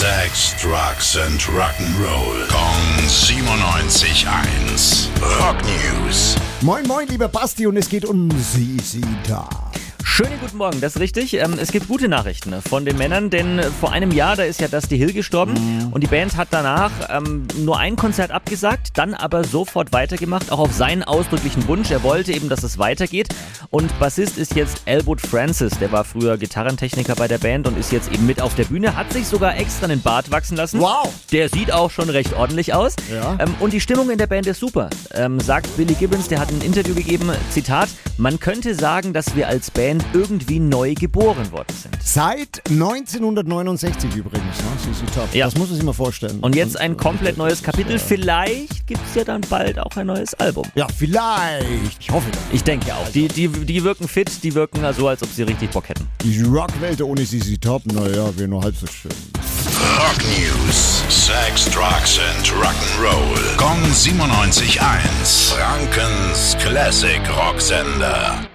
Sex, Drugs and Rock'n'Roll. Kong 97.1. Rock News. Moin, moin, lieber Basti, und es geht um Sisi da. Schönen guten Morgen, das ist richtig. Ähm, es gibt gute Nachrichten von den Männern, denn vor einem Jahr, da ist ja Dusty Hill gestorben Mhm. und die Band hat danach ähm, nur ein Konzert abgesagt, dann aber sofort weitergemacht, auch auf seinen ausdrücklichen Wunsch. Er wollte eben, dass es weitergeht und Bassist ist jetzt Elwood Francis, der war früher Gitarrentechniker bei der Band und ist jetzt eben mit auf der Bühne, hat sich sogar extra einen Bart wachsen lassen. Wow. Der sieht auch schon recht ordentlich aus. Ja. Ähm, und die Stimmung in der Band ist super, sagt Billy Gibbons, der hat ein Interview gegeben, Zitat, man könnte sagen, dass wir als Band irgendwie neu geboren worden sind. Seit 1969 übrigens, ne? Ja. Das muss man sich mal vorstellen. Und jetzt ein komplett neues Kapitel. Vielleicht gibt es ja dann bald auch ein neues Album. Ja, vielleicht. Ich hoffe. Ich denke auch. Die, die, die wirken fit, die wirken so, als ob sie richtig Bock hätten. Die Rockwelt ohne Sisi Top, naja, wäre nur halb so schön. Rock News. Sex, Drugs and Rock'n'Roll. Kong 97.1. Frankens Classic Rocksender.